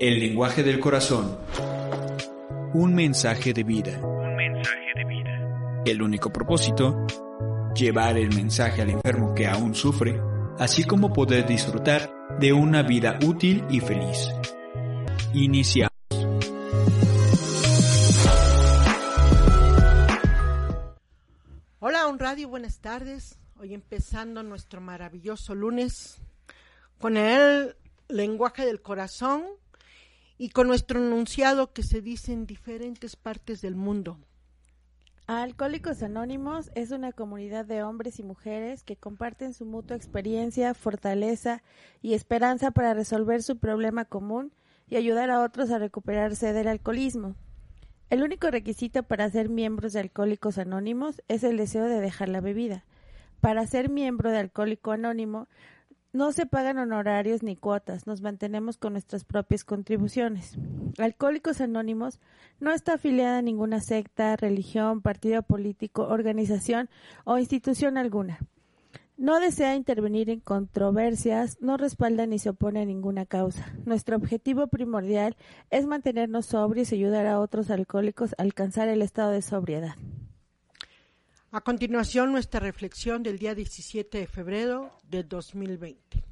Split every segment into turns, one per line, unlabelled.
El lenguaje del corazón. Un mensaje de vida.
Un mensaje de vida.
El único propósito, llevar el mensaje al enfermo que aún sufre, así como poder disfrutar de una vida útil y feliz. Iniciamos.
Hola, un radio, buenas tardes. Hoy empezando nuestro maravilloso lunes con el lenguaje del corazón y con nuestro enunciado que se dice en diferentes partes del mundo.
Alcohólicos Anónimos es una comunidad de hombres y mujeres que comparten su mutua experiencia, fortaleza y esperanza para resolver su problema común y ayudar a otros a recuperarse del alcoholismo. El único requisito para ser miembros de Alcohólicos Anónimos es el deseo de dejar la bebida. Para ser miembro de Alcohólico Anónimo no se pagan honorarios ni cuotas, nos mantenemos con nuestras propias contribuciones. Alcohólicos Anónimos no está afiliada a ninguna secta, religión, partido político, organización o institución alguna. No desea intervenir en controversias, no respalda ni se opone a ninguna causa. Nuestro objetivo primordial es mantenernos sobrios y ayudar a otros alcohólicos a alcanzar el estado de sobriedad.
A continuación, nuestra reflexión del día 17 de febrero de 2020.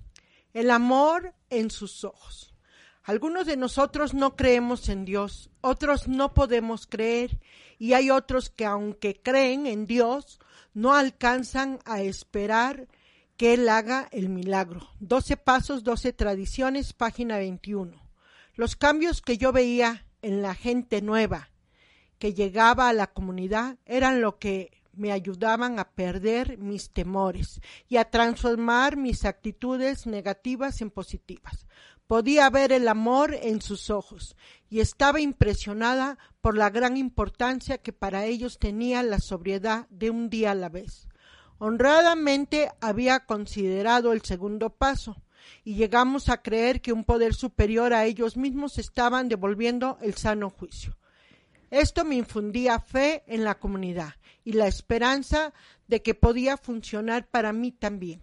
El amor en sus ojos. Algunos de nosotros no creemos en Dios, otros no podemos creer y hay otros que aunque creen en Dios, no alcanzan a esperar que Él haga el milagro. Doce pasos, doce tradiciones, página 21. Los cambios que yo veía en la gente nueva que llegaba a la comunidad eran lo que me ayudaban a perder mis temores y a transformar mis actitudes negativas en positivas. Podía ver el amor en sus ojos y estaba impresionada por la gran importancia que para ellos tenía la sobriedad de un día a la vez. Honradamente había considerado el segundo paso, y llegamos a creer que un poder superior a ellos mismos estaban devolviendo el sano juicio. Esto me infundía fe en la comunidad y la esperanza de que podía funcionar para mí también.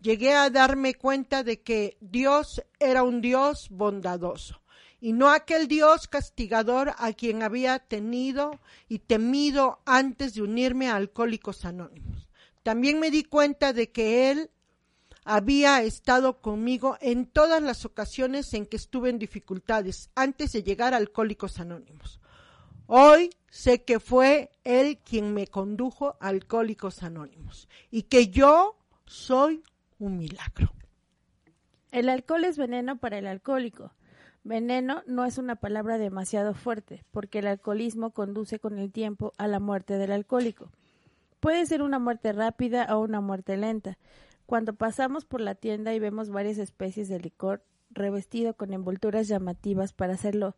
Llegué a darme cuenta de que Dios era un Dios bondadoso y no aquel Dios castigador a quien había tenido y temido antes de unirme a Alcohólicos Anónimos. También me di cuenta de que Él había estado conmigo en todas las ocasiones en que estuve en dificultades antes de llegar a Alcohólicos Anónimos. Hoy sé que fue Él quien me condujo a Alcohólicos Anónimos y que yo soy un milagro.
El alcohol es veneno para el alcohólico. Veneno no es una palabra demasiado fuerte, porque el alcoholismo conduce con el tiempo a la muerte del alcohólico. Puede ser una muerte rápida o una muerte lenta. Cuando pasamos por la tienda y vemos varias especies de licor revestido con envolturas llamativas para hacerlo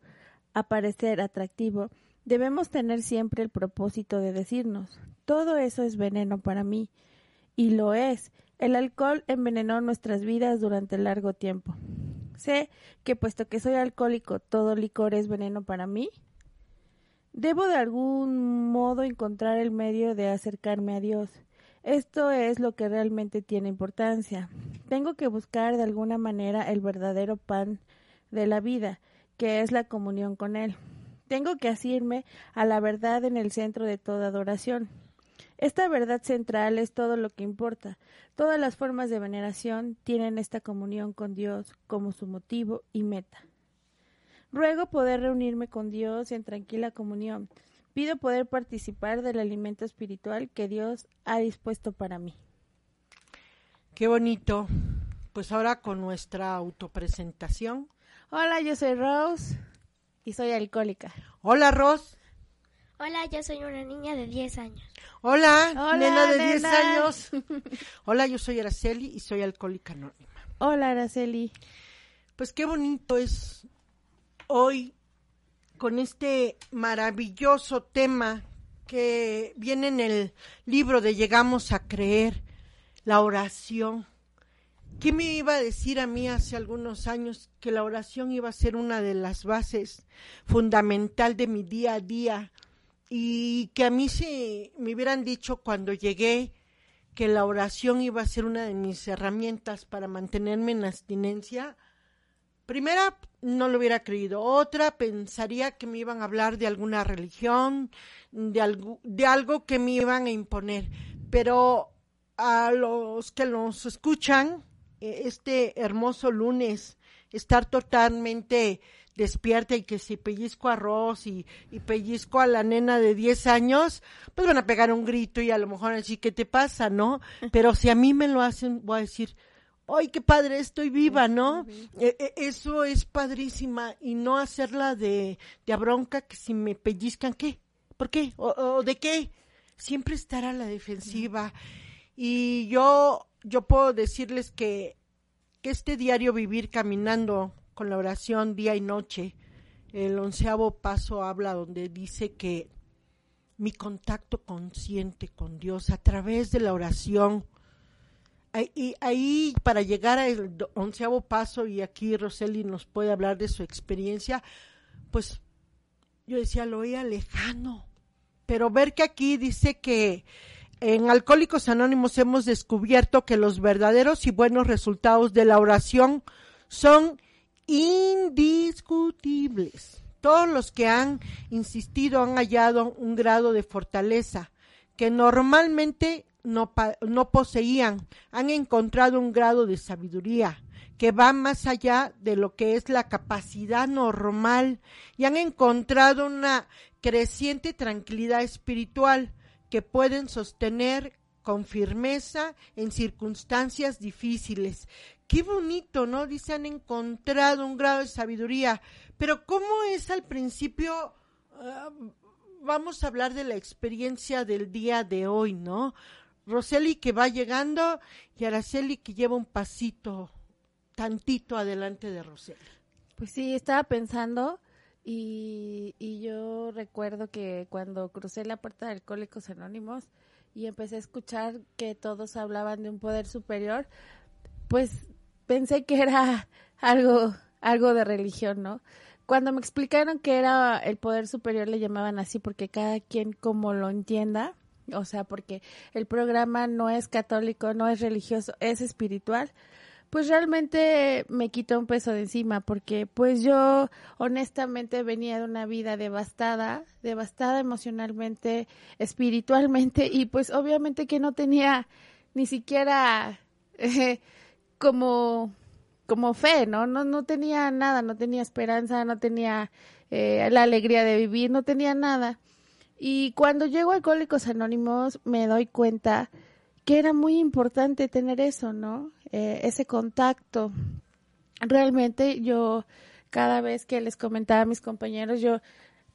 aparecer atractivo, Debemos tener siempre el propósito de decirnos, todo eso es veneno para mí. Y lo es. El alcohol envenenó nuestras vidas durante largo tiempo. Sé que puesto que soy alcohólico, todo licor es veneno para mí. Debo de algún modo encontrar el medio de acercarme a Dios. Esto es lo que realmente tiene importancia. Tengo que buscar de alguna manera el verdadero pan de la vida, que es la comunión con Él. Tengo que asirme a la verdad en el centro de toda adoración. Esta verdad central es todo lo que importa. Todas las formas de veneración tienen esta comunión con Dios como su motivo y meta. Ruego poder reunirme con Dios en tranquila comunión. Pido poder participar del alimento espiritual que Dios ha dispuesto para mí.
Qué bonito. Pues ahora con nuestra autopresentación.
Hola, yo soy Rose y soy alcohólica.
Hola, Ros.
Hola, yo soy una niña de 10 años.
Hola,
Hola,
nena de 10
nena.
años. Hola, yo soy Araceli y soy alcohólica anónima.
Hola, Araceli.
Pues qué bonito es hoy con este maravilloso tema que viene en el libro de Llegamos a creer, la oración. ¿Quién me iba a decir a mí hace algunos años que la oración iba a ser una de las bases fundamental de mi día a día? Y que a mí si me hubieran dicho cuando llegué que la oración iba a ser una de mis herramientas para mantenerme en abstinencia, primera no lo hubiera creído, otra pensaría que me iban a hablar de alguna religión, de algo, de algo que me iban a imponer, pero a los que nos escuchan este hermoso lunes, estar totalmente despierta y que si pellizco arroz y, y pellizco a la nena de 10 años, pues van a pegar un grito y a lo mejor así, ¿qué te pasa, no? Pero si a mí me lo hacen, voy a decir, ¡ay, qué padre, estoy viva, ¿no? Eh, eh, eso es padrísima y no hacerla de, de a bronca que si me pellizcan, ¿qué? ¿Por qué? ¿O, o de qué? Siempre estar a la defensiva. Y yo, yo puedo decirles que, este diario vivir caminando con la oración día y noche, el onceavo paso habla donde dice que mi contacto consciente con Dios a través de la oración, y ahí para llegar al onceavo paso, y aquí Roseli nos puede hablar de su experiencia, pues yo decía, lo veía lejano, pero ver que aquí dice que en Alcohólicos Anónimos hemos descubierto que los verdaderos y buenos resultados de la oración son indiscutibles. Todos los que han insistido han hallado un grado de fortaleza que normalmente no, no poseían. Han encontrado un grado de sabiduría que va más allá de lo que es la capacidad normal y han encontrado una creciente tranquilidad espiritual que pueden sostener con firmeza en circunstancias difíciles. Qué bonito, ¿no? Dice, han encontrado un grado de sabiduría. Pero ¿cómo es al principio? Ah, vamos a hablar de la experiencia del día de hoy, ¿no? Roseli que va llegando y Araceli que lleva un pasito tantito adelante de Roseli.
Pues sí, estaba pensando y, y yo recuerdo que cuando crucé la puerta de Alcohólicos Anónimos y empecé a escuchar que todos hablaban de un poder superior, pues pensé que era algo, algo de religión, ¿no? Cuando me explicaron que era el poder superior le llamaban así porque cada quien como lo entienda, o sea, porque el programa no es católico, no es religioso, es espiritual pues realmente me quitó un peso de encima porque pues yo honestamente venía de una vida devastada, devastada emocionalmente, espiritualmente y pues obviamente que no tenía ni siquiera eh, como como fe, ¿no? No no tenía nada, no tenía esperanza, no tenía eh, la alegría de vivir, no tenía nada. Y cuando llego a Alcohólicos Anónimos me doy cuenta que era muy importante tener eso, ¿no? Eh, ese contacto. Realmente yo cada vez que les comentaba a mis compañeros, yo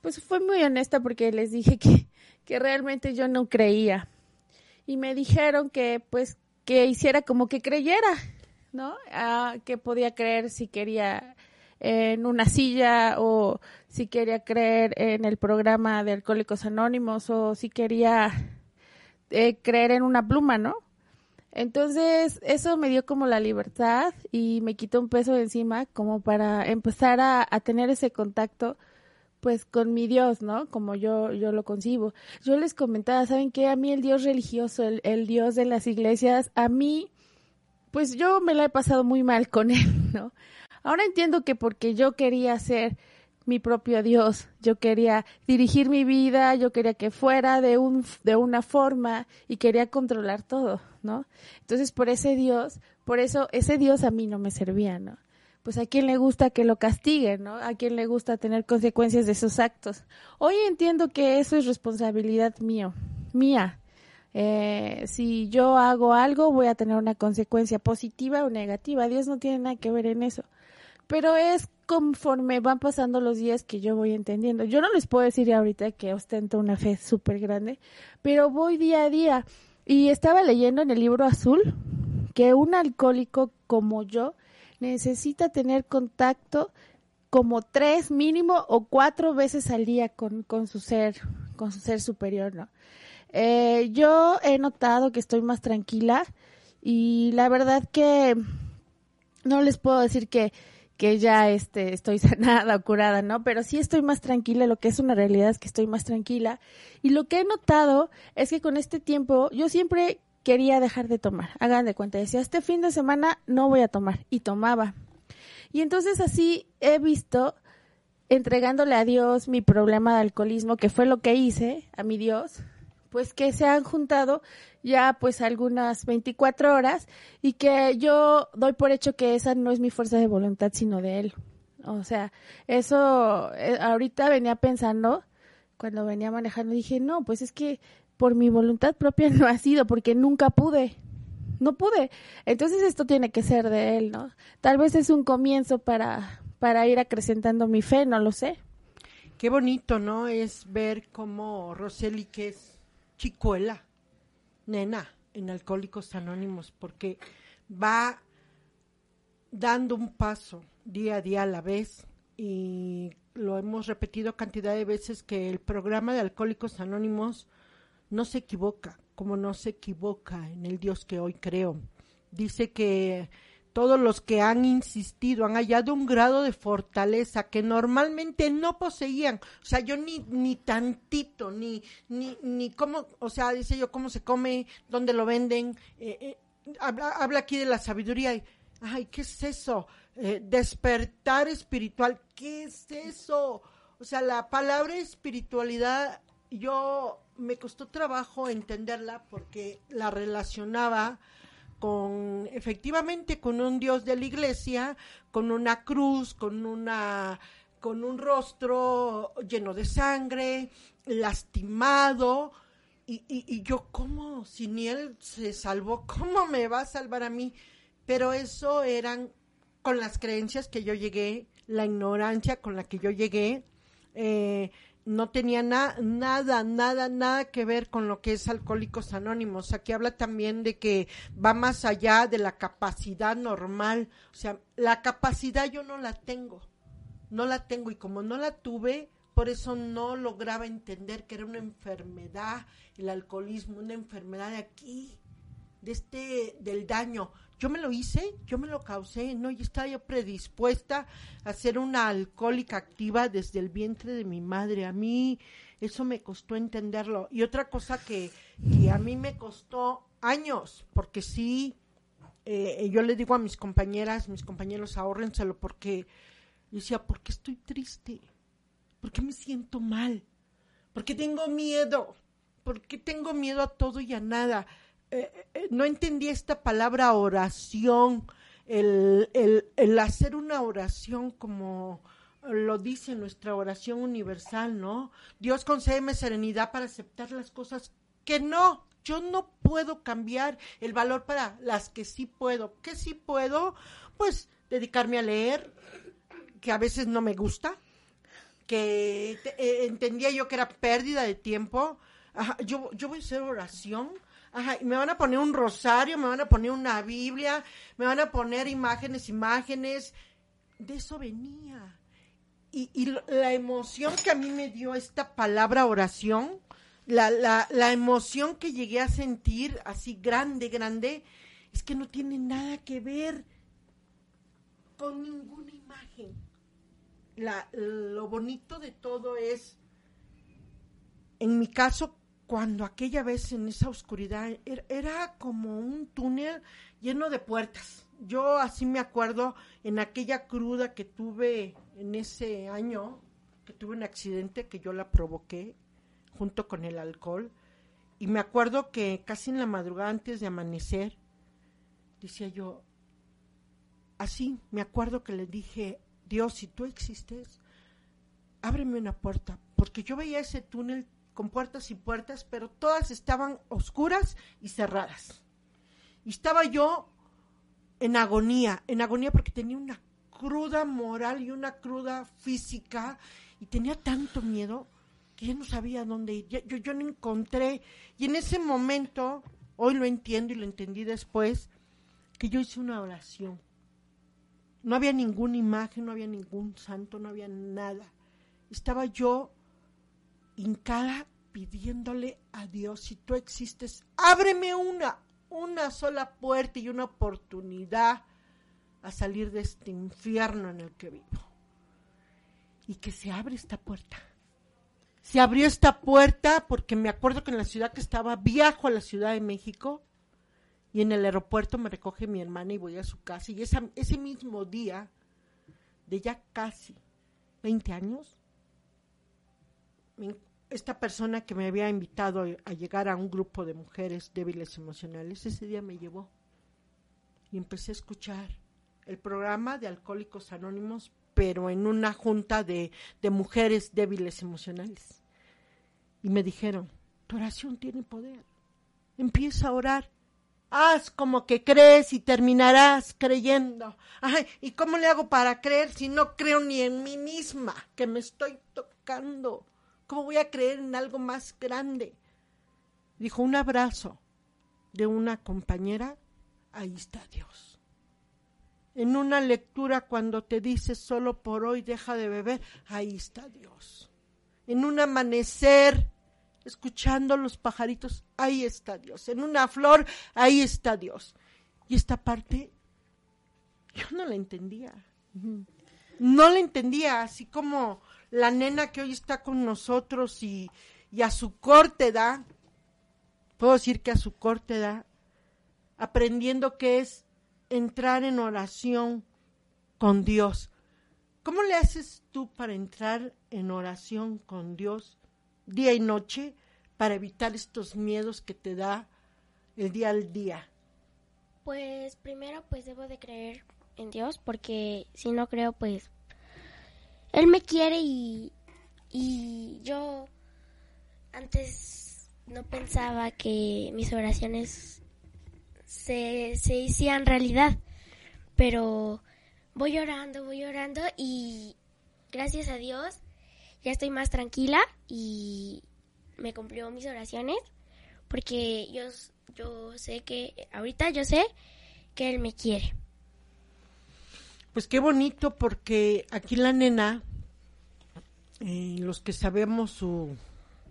pues fui muy honesta porque les dije que, que realmente yo no creía. Y me dijeron que pues que hiciera como que creyera, ¿no? Ah, que podía creer si quería en una silla o si quería creer en el programa de Alcohólicos Anónimos o si quería eh, creer en una pluma, ¿no? Entonces, eso me dio como la libertad y me quitó un peso de encima como para empezar a, tener ese contacto pues con mi Dios, ¿no? Como yo, yo lo concibo. Yo les comentaba, ¿saben qué? A mí el Dios religioso, el, el Dios de las iglesias, a mí, pues yo me la he pasado muy mal con él, ¿no? Ahora entiendo que porque yo quería ser mi propio Dios, yo quería dirigir mi vida, yo quería que fuera de un de una forma y quería controlar todo, ¿no? Entonces, por ese Dios, por eso ese Dios a mí no me servía, ¿no? Pues a quien le gusta que lo castiguen, ¿no? A quien le gusta tener consecuencias de sus actos. Hoy entiendo que eso es responsabilidad mío, mía. Eh, si yo hago algo, voy a tener una consecuencia positiva o negativa. Dios no tiene nada que ver en eso pero es conforme van pasando los días que yo voy entendiendo. Yo no les puedo decir ahorita que ostento una fe súper grande, pero voy día a día. Y estaba leyendo en el libro azul que un alcohólico como yo necesita tener contacto como tres mínimo o cuatro veces al día con, con su ser, con su ser superior, ¿no? Eh, yo he notado que estoy más tranquila y la verdad que no les puedo decir que, que ya este, estoy sanada o curada, ¿no? Pero sí estoy más tranquila, lo que es una realidad es que estoy más tranquila. Y lo que he notado es que con este tiempo yo siempre quería dejar de tomar. Hagan de cuenta, decía, este fin de semana no voy a tomar. Y tomaba. Y entonces así he visto, entregándole a Dios mi problema de alcoholismo, que fue lo que hice, a mi Dios, pues que se han juntado ya pues algunas 24 horas y que yo doy por hecho que esa no es mi fuerza de voluntad sino de él. O sea, eso eh, ahorita venía pensando cuando venía manejando dije, "No, pues es que por mi voluntad propia no ha sido porque nunca pude. No pude. Entonces esto tiene que ser de él, ¿no? Tal vez es un comienzo para para ir acrecentando mi fe, no lo sé.
Qué bonito, ¿no? Es ver cómo Roseli, que es chicuela, nena, en Alcohólicos Anónimos, porque va dando un paso día a día a la vez y lo hemos repetido cantidad de veces que el programa de Alcohólicos Anónimos no se equivoca, como no se equivoca en el Dios que hoy creo. Dice que todos los que han insistido han hallado un grado de fortaleza que normalmente no poseían. O sea, yo ni, ni tantito, ni, ni, ni cómo, o sea, dice yo, cómo se come, dónde lo venden. Eh, eh, habla, habla, aquí de la sabiduría. Ay, ¿qué es eso? Eh, despertar espiritual, ¿qué es eso? O sea, la palabra espiritualidad, yo me costó trabajo entenderla porque la relacionaba con efectivamente con un dios de la iglesia, con una cruz, con una con un rostro lleno de sangre, lastimado, y, y, yo, ¿cómo? Si ni él se salvó, ¿cómo me va a salvar a mí? Pero eso eran con las creencias que yo llegué, la ignorancia con la que yo llegué, eh, no tenía nada, nada, nada que ver con lo que es Alcohólicos Anónimos. Aquí habla también de que va más allá de la capacidad normal. O sea, la capacidad yo no la tengo, no la tengo y como no la tuve, por eso no lograba entender que era una enfermedad, el alcoholismo, una enfermedad de aquí, de este, del daño yo me lo hice, yo me lo causé, no, yo estaba yo predispuesta a ser una alcohólica activa desde el vientre de mi madre. A mí eso me costó entenderlo. Y otra cosa que, a mí me costó años, porque sí, eh, yo le digo a mis compañeras, mis compañeros, ahórrenselo, porque decía, ¿por qué estoy triste? ¿Por qué me siento mal? ¿Por qué tengo miedo? ¿Por qué tengo miedo a todo y a nada? Eh, eh, no entendí esta palabra oración, el, el, hacer una oración como lo dice nuestra oración universal, ¿no? Dios concédeme serenidad para aceptar las cosas que no, yo no puedo cambiar el valor para las que sí puedo. ¿Qué sí puedo? Pues dedicarme a leer, que a veces no me gusta, que eh, entendía yo que era pérdida de tiempo. yo, yo voy a hacer oración Ajá, me van a poner un rosario, me van a poner una Biblia, me van a poner imágenes, imágenes. De eso venía. Y, y la emoción que a mí me dio esta palabra oración, la, la, la emoción que llegué a sentir así grande, grande, es que no tiene nada que ver con ninguna imagen. Lo bonito de todo es, en mi caso, cuando aquella vez en esa oscuridad era, como un túnel lleno de puertas. Yo así me acuerdo en aquella cruda que tuve en ese año, que tuve un accidente que yo la provoqué junto con el alcohol. Y me acuerdo que casi en la madrugada antes de amanecer, decía yo, así me acuerdo que le dije, Dios, si tú existes, ábreme una puerta, porque yo veía ese túnel con puertas y puertas, pero todas estaban oscuras y cerradas. Y estaba yo en agonía, en agonía porque tenía una cruda moral y una cruda física y tenía tanto miedo que ya no sabía dónde ir. Yo, yo no encontré. Y en ese momento, hoy lo entiendo y lo entendí después, que yo hice una oración. No había ninguna imagen, no había ningún santo, no había nada. Estaba yo hincada pidiéndole a Dios, si tú existes, ábreme una, una sola puerta y una oportunidad a salir de este infierno en el que vivo. Y que se abre esta puerta. Se abrió esta puerta porque me acuerdo que en la ciudad que estaba, viajo a la Ciudad de México y en el aeropuerto me recoge mi hermana y voy a su casa. Y ese mismo día, de ya casi 20 años, esta persona que me había invitado a- llegar a un grupo de mujeres débiles emocionales, ese día me llevó y empecé a escuchar el programa de Alcohólicos Anónimos, pero en una junta de, de mujeres débiles emocionales. Y me dijeron, tu oración tiene poder. Empieza a orar. Haz como que crees y terminarás creyendo. Ay, ¿y cómo le hago para creer si no creo ni en mí misma que me estoy tocando? ¿Cómo voy a creer en algo más grande? Dijo, un abrazo de una compañera, ahí está Dios. En una lectura cuando te dice solo por hoy deja de beber, ahí está Dios. En un amanecer, escuchando los pajaritos, ahí está Dios. En una flor, ahí está Dios. Y esta parte, yo no la entendía. No la entendía, así como la nena que hoy está con nosotros y, y a su corta edad, puedo decir que a su corta edad, aprendiendo que es entrar en oración con Dios. ¿Cómo le haces tú para entrar en oración con Dios día y noche para evitar estos miedos que te da el día al día?
Pues primero pues debo de creer en Dios porque si no creo pues Él me quiere y, y yo antes no pensaba que mis oraciones se, se hicieran realidad, pero voy orando, voy orando y gracias a Dios ya estoy más tranquila y me cumplió mis oraciones porque yo, yo sé que, ahorita yo sé que Él me quiere.
Pues qué bonito porque aquí la nena, eh, los que sabemos su,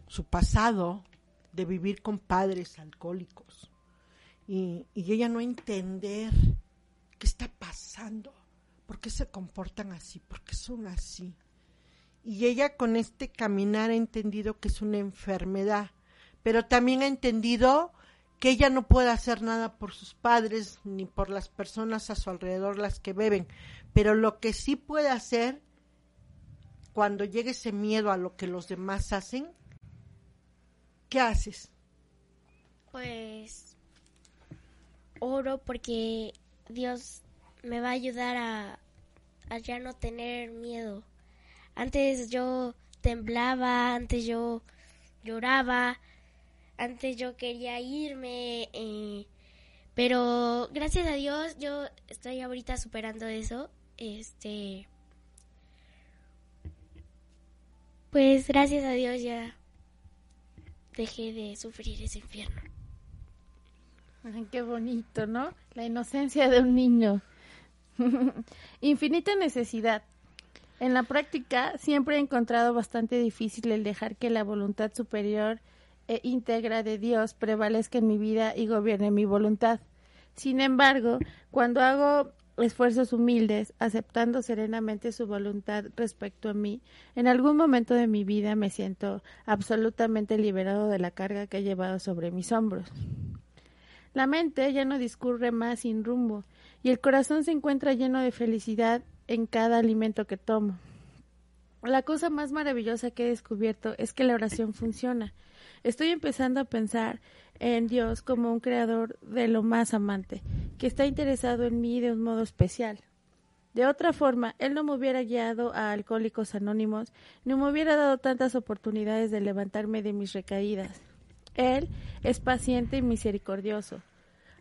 su pasado de vivir con padres alcohólicos y, y ella no entender qué está pasando, por qué se comportan así, por qué son así. Y ella con este caminar ha entendido que es una enfermedad, pero también ha entendido que ella no puede hacer nada por sus padres ni por las personas a su alrededor las que beben, pero lo que sí puede hacer cuando llegue ese miedo a lo que los demás hacen, ¿qué haces?
Pues oro porque Dios me va a ayudar a, a ya no tener miedo. Antes yo temblaba, antes yo lloraba, antes yo quería irme, eh, pero gracias a Dios yo estoy ahorita superando eso. Este, pues gracias a Dios ya dejé de sufrir ese infierno.
Ay, qué bonito, ¿no? La inocencia de un niño. Infinita necesidad. En la práctica siempre he encontrado bastante difícil el dejar que la voluntad superior e íntegra de Dios prevalezca en mi vida y gobierne mi voluntad. Sin embargo, cuando hago esfuerzos humildes, aceptando serenamente su voluntad respecto a mí, en algún momento de mi vida me siento absolutamente liberado de la carga que he llevado sobre mis hombros. La mente ya no discurre más sin rumbo y el corazón se encuentra lleno de felicidad en cada alimento que tomo. La cosa más maravillosa que he descubierto es que la oración funciona. Estoy empezando a pensar en Dios como un creador de lo más amante, que está interesado en mí de un modo especial. De otra forma, Él no me hubiera guiado a Alcohólicos Anónimos, ni me hubiera dado tantas oportunidades de levantarme de mis recaídas. Él es paciente y misericordioso.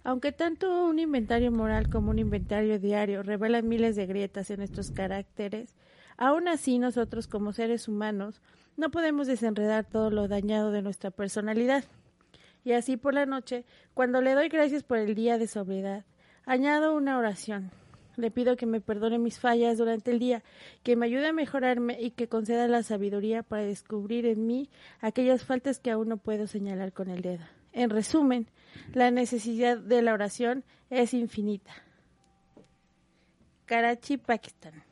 Aunque tanto un inventario moral como un inventario diario revelan miles de grietas en nuestros caracteres, aún así nosotros como seres humanos no podemos desenredar todo lo dañado de nuestra personalidad. Y así por la noche, cuando le doy gracias por el día de sobriedad, añado una oración. Le pido que me perdone mis fallas durante el día, que me ayude a mejorarme y que conceda la sabiduría para descubrir en mí aquellas faltas que aún no puedo señalar con el dedo. En resumen, la necesidad de la oración es infinita. Karachi, Pakistán.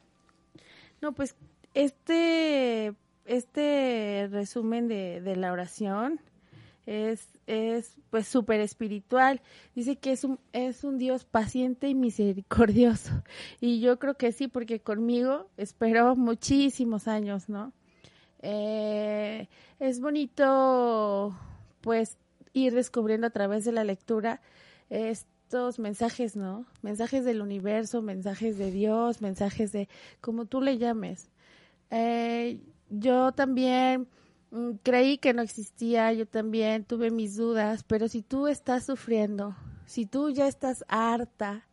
No, pues este, este resumen de, de la oración es, es pues súper espiritual. Dice que es un, es un Dios paciente y misericordioso. Y yo creo que sí, porque conmigo esperó muchísimos años, ¿no? Eh, es bonito, pues, ir descubriendo a través de la lectura estos mensajes, ¿no? Mensajes del universo, mensajes de Dios, mensajes de como tú le llames. Eh, yo también mm, creí que no existía, yo también tuve mis dudas, pero si tú estás sufriendo, si tú ya estás harta,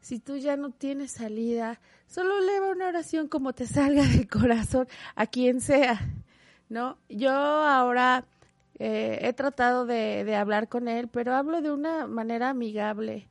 si tú ya no tienes salida, solo eleva una oración como te salga del corazón a quien sea, ¿no? Yo ahora eh, he tratado de, de, hablar con él, pero hablo de una manera amigable.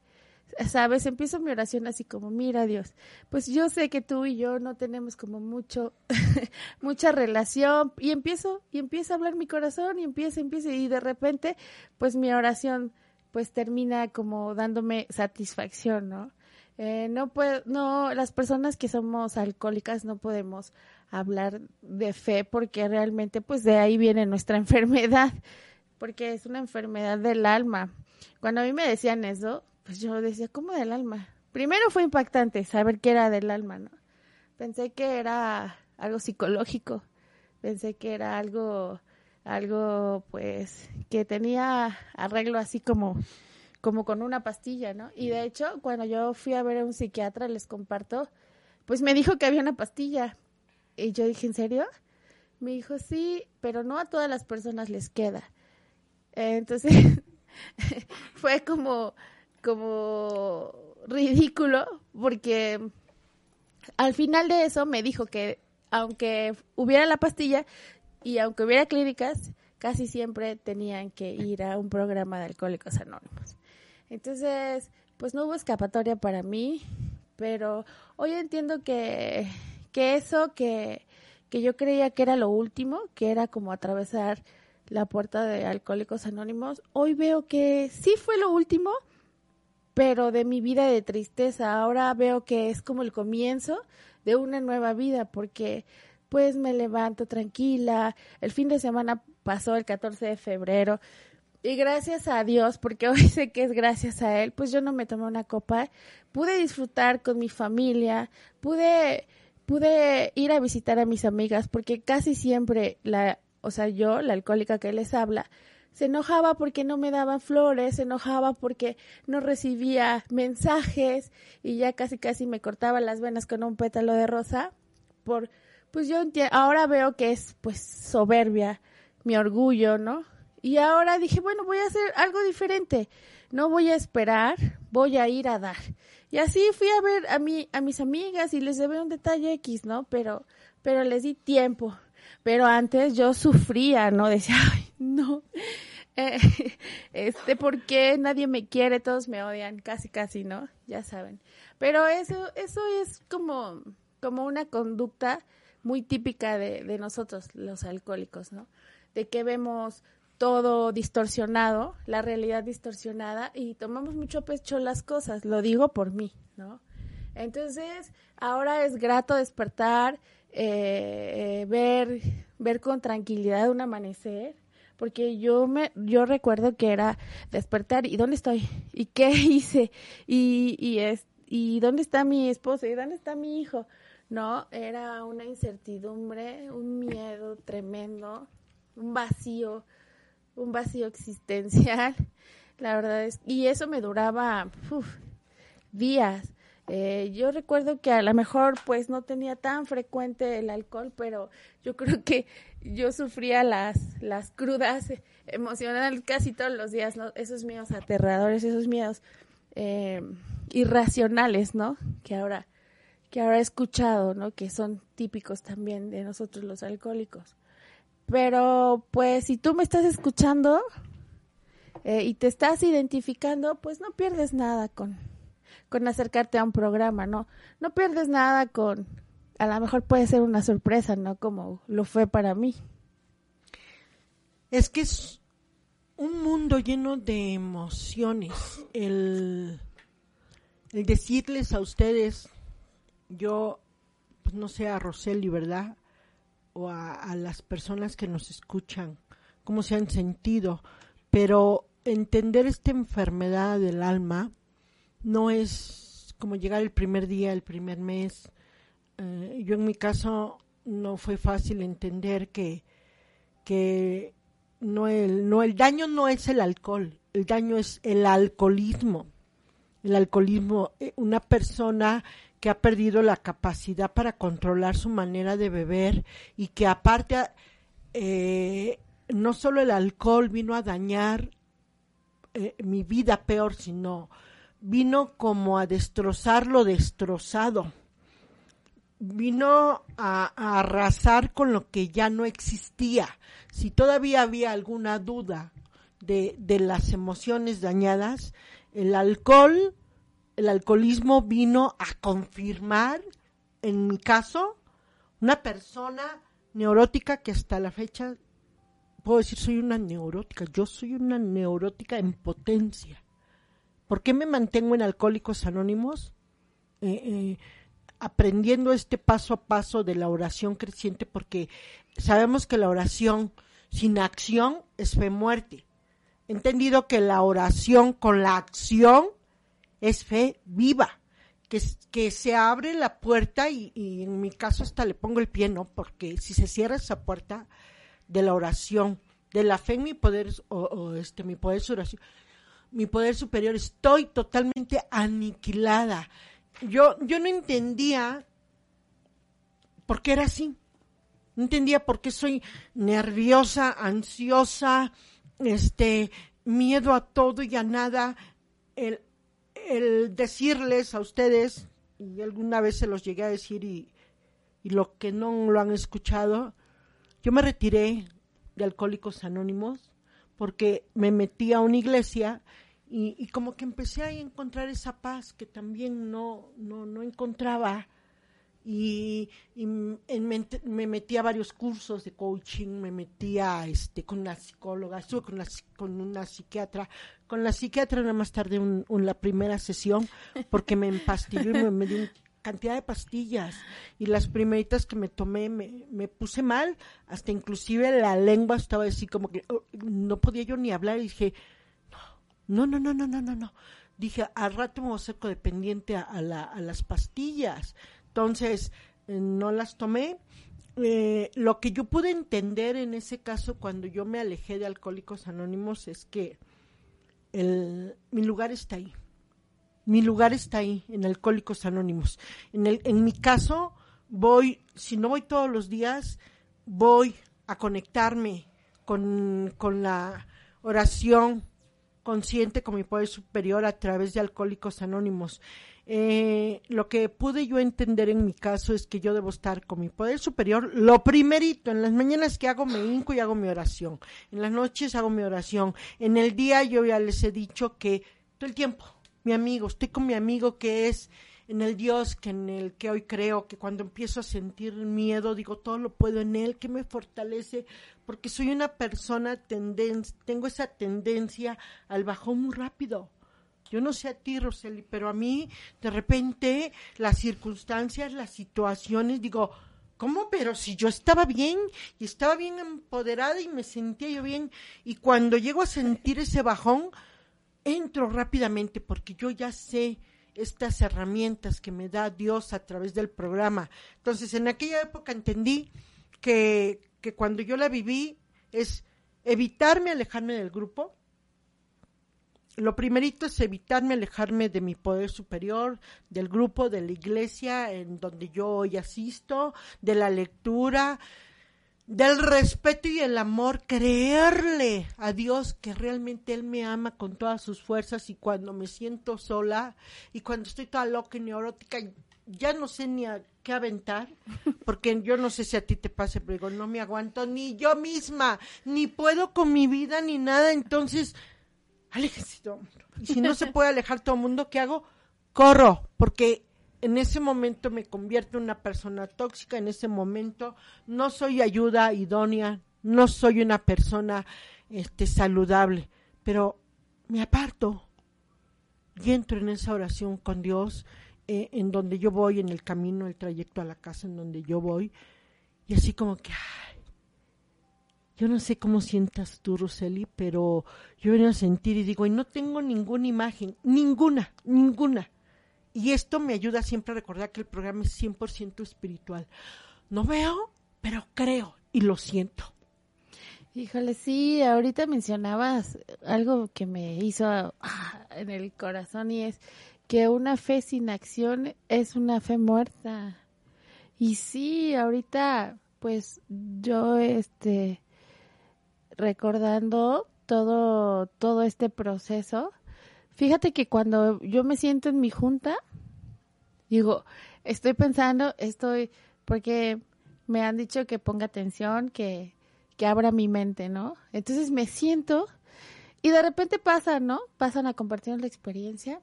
Sabes, empiezo mi oración así como, mira Dios, pues yo sé que tú y yo no tenemos como mucho, mucha relación y empiezo, y empiezo a hablar mi corazón y empiezo, empiezo y de repente, pues mi oración pues termina como dándome satisfacción, ¿no? Eh, no puedo, no, las personas que somos alcohólicas no podemos hablar de fe porque realmente pues de ahí viene nuestra enfermedad, porque es una enfermedad del alma. Cuando a mí me decían eso, pues yo decía, ¿cómo del alma? Primero fue impactante saber que era del alma, ¿no? Pensé que era algo psicológico, pensé que era algo, algo pues que tenía arreglo así como como con una pastilla, ¿no? Y de hecho, cuando yo fui a ver a un psiquiatra, les comparto, pues me dijo que había una pastilla, y yo dije, ¿en serio? Me dijo, sí, pero no a todas las personas les queda. entonces, fue como, como ridículo, porque al final de eso me dijo que aunque hubiera la pastilla y aunque hubiera clínicas, casi siempre tenían que ir a un programa de alcohólicos anónimos. Entonces, pues no hubo escapatoria para mí, pero hoy entiendo que que eso que, que yo creía que era lo último, que era como atravesar la puerta de Alcohólicos Anónimos, hoy veo que sí fue lo último, pero de mi vida de tristeza. Ahora veo que es como el comienzo de una nueva vida, porque pues me levanto tranquila. El fin de semana pasó el 14 de febrero. Y gracias a Dios, porque hoy sé que es gracias a Él, pues yo no me tomé una copa, pude disfrutar con mi familia, pude pude ir a visitar a mis amigas porque casi siempre la, o sea, yo, la alcohólica que les habla, se enojaba porque no me daban flores, se enojaba porque no recibía mensajes y ya casi casi me cortaba las venas con un pétalo de rosa por pues yo ahora veo que es pues soberbia, mi orgullo, ¿no? Y ahora dije, bueno, voy a hacer algo diferente. No voy a esperar, voy a ir a dar. Y así fui a ver a mi, a mis amigas y les debe un detalle X, ¿no? Pero, pero les di tiempo. Pero antes yo sufría, ¿no? Decía, ay, no. Eh, este, ¿por qué nadie me quiere? Todos me odian, casi, casi, ¿no? Ya saben. Pero eso, eso es como, como una conducta muy típica de, de nosotros, los alcohólicos, ¿no? De que vemos todo distorsionado, la realidad distorsionada y tomamos mucho pecho las cosas, lo digo por mí, ¿no? Entonces, ahora es grato despertar, eh, ver, ver con tranquilidad un amanecer, porque yo me, yo recuerdo que era despertar y dónde estoy y qué hice y, y es, y dónde está mi esposo y dónde está mi hijo, no, era una incertidumbre, un miedo tremendo, un vacío, un vacío existencial, la verdad es, y eso me duraba días. Eh, yo recuerdo que a lo mejor pues no tenía tan frecuente el alcohol, pero yo creo que yo sufría las, las crudas emocionales casi todos los días, ¿no? Esos miedos aterradores, esos miedos eh, irracionales, ¿no? Que ahora, que ahora he escuchado, ¿no? Que son típicos también de nosotros los alcohólicos. Pero pues si tú me estás escuchando eh, y te estás identificando, pues no pierdes nada con, con acercarte a un programa, ¿no? No pierdes nada con, a lo mejor puede ser una sorpresa, ¿no? Como lo fue para mí.
Es que es un mundo lleno de emociones. El, decirles a ustedes, yo, pues no sé, a Roseli, ¿verdad? O a, a las personas que nos escuchan, cómo se han sentido. Pero entender esta enfermedad del alma, no es como llegar el primer día, el primer mes. Eh, yo en mi caso no fue fácil entender que, que no el, no el daño no es el alcohol, el daño es el alcoholismo. El alcoholismo, eh, una persona que ha perdido la capacidad para controlar su manera de beber y que aparte eh, no solo el alcohol vino a dañar mi vida peor, sino vino como a destrozar lo destrozado, vino a, arrasar con lo que ya no existía. Si todavía había alguna duda de, de las emociones dañadas, el alcohol, el alcoholismo vino a confirmar, en mi caso, una persona neurótica que hasta la fecha puedo decir soy una neurótica, yo soy una neurótica en potencia ¿Por qué me mantengo en Alcohólicos Anónimos? Eh, eh, aprendiendo este paso a paso de la oración creciente, porque sabemos que la oración sin acción es fe muerte. He entendido que la oración con la acción es fe viva, que, que se abre la puerta y, en mi caso hasta le pongo el pie, ¿no? Porque si se cierra esa puerta de la oración, de la fe en mi poder, o, este, mi poder oración, mi poder superior, estoy totalmente aniquilada. Yo, yo no entendía por qué era así. No entendía por qué soy nerviosa, ansiosa, este, miedo a todo y a nada. El, el decirles a ustedes, y alguna vez se los llegué a decir y, y lo que no lo han escuchado, yo me retiré de Alcohólicos Anónimos porque me metí a una iglesia y, como que empecé a encontrar esa paz que también no, no, no encontraba. Y, me, metí a varios cursos de coaching, me metía este, con una psicóloga, estuve con, con una psiquiatra. Con la psiquiatra nada más tardé un, la primera sesión porque me empastilló y me, me dio cantidad de pastillas y las primeritas que me tomé me, me, puse mal, hasta inclusive la lengua estaba así como que oh, no podía yo ni hablar y dije, no, no, no, no, no, no, no. Dije, al rato me voy a ser codependiente a, la, a las pastillas. Entonces, eh, no las tomé. Eh, lo que yo pude entender en ese caso cuando yo me alejé de Alcohólicos Anónimos es que mi lugar está ahí. Mi lugar está ahí, en Alcohólicos Anónimos. En, el, en mi caso, voy, si no voy todos los días, voy a conectarme con, con la oración consciente con mi poder superior a través de Alcohólicos Anónimos. Eh, lo que pude yo entender en mi caso es que yo debo estar con mi poder superior. Lo primerito, en las mañanas que hago me hinco y hago mi oración. En las noches hago mi oración. En el día yo ya les he dicho que todo el tiempo, mi amigo, estoy con mi amigo que es en el Dios que en el que hoy creo, que cuando empiezo a sentir miedo, digo, todo lo puedo en Él, que me fortalece, porque soy una persona, tengo esa tendencia al bajón muy rápido. Yo no sé a ti, Roseli, pero a mí, de repente, las circunstancias, las situaciones, digo, ¿cómo? Pero si yo estaba bien y estaba bien empoderada y me sentía yo bien, y cuando llego a sentir ese bajón, entro rápidamente porque yo ya sé estas herramientas que me da Dios a través del programa. Entonces, en aquella época entendí que, que cuando yo la viví es evitarme alejarme del grupo, lo primerito es evitarme alejarme de mi poder superior, del grupo, de la iglesia en donde yo hoy asisto, de la lectura, del respeto y el amor, creerle a Dios que realmente Él me ama con todas sus fuerzas y cuando me siento sola y cuando estoy toda loca y neurótica, ya no sé ni a qué aventar, porque yo no sé si a ti te pase, pero no me aguanto ni yo misma, ni puedo con mi vida ni nada, entonces, aléjense todo mundo. Y si no se puede alejar todo el mundo, ¿qué hago? Corro, porque en ese momento me convierto en una persona tóxica, en ese momento no soy ayuda idónea, no soy una persona este saludable, pero me aparto y entro en esa oración con Dios eh, en donde yo voy, en el camino, el trayecto a la casa en donde yo voy, y así como que, ay, yo no sé cómo sientas tú, Roseli, pero yo vengo a sentir y digo, y no tengo ninguna imagen, ninguna, ninguna. Y esto me ayuda siempre a recordar que el programa es 100% espiritual. No veo, pero creo y lo siento.
Híjole, sí, ahorita mencionabas algo que me hizo ah, en el corazón y es que una fe sin acción es una fe muerta. Y sí, ahorita pues yo este recordando todo todo este proceso, fíjate que cuando yo me siento en mi junta digo, estoy pensando, estoy porque me han dicho que ponga atención, que que abra mi mente, ¿no? Entonces me siento y de repente pasa, ¿no? Pasan a compartir la experiencia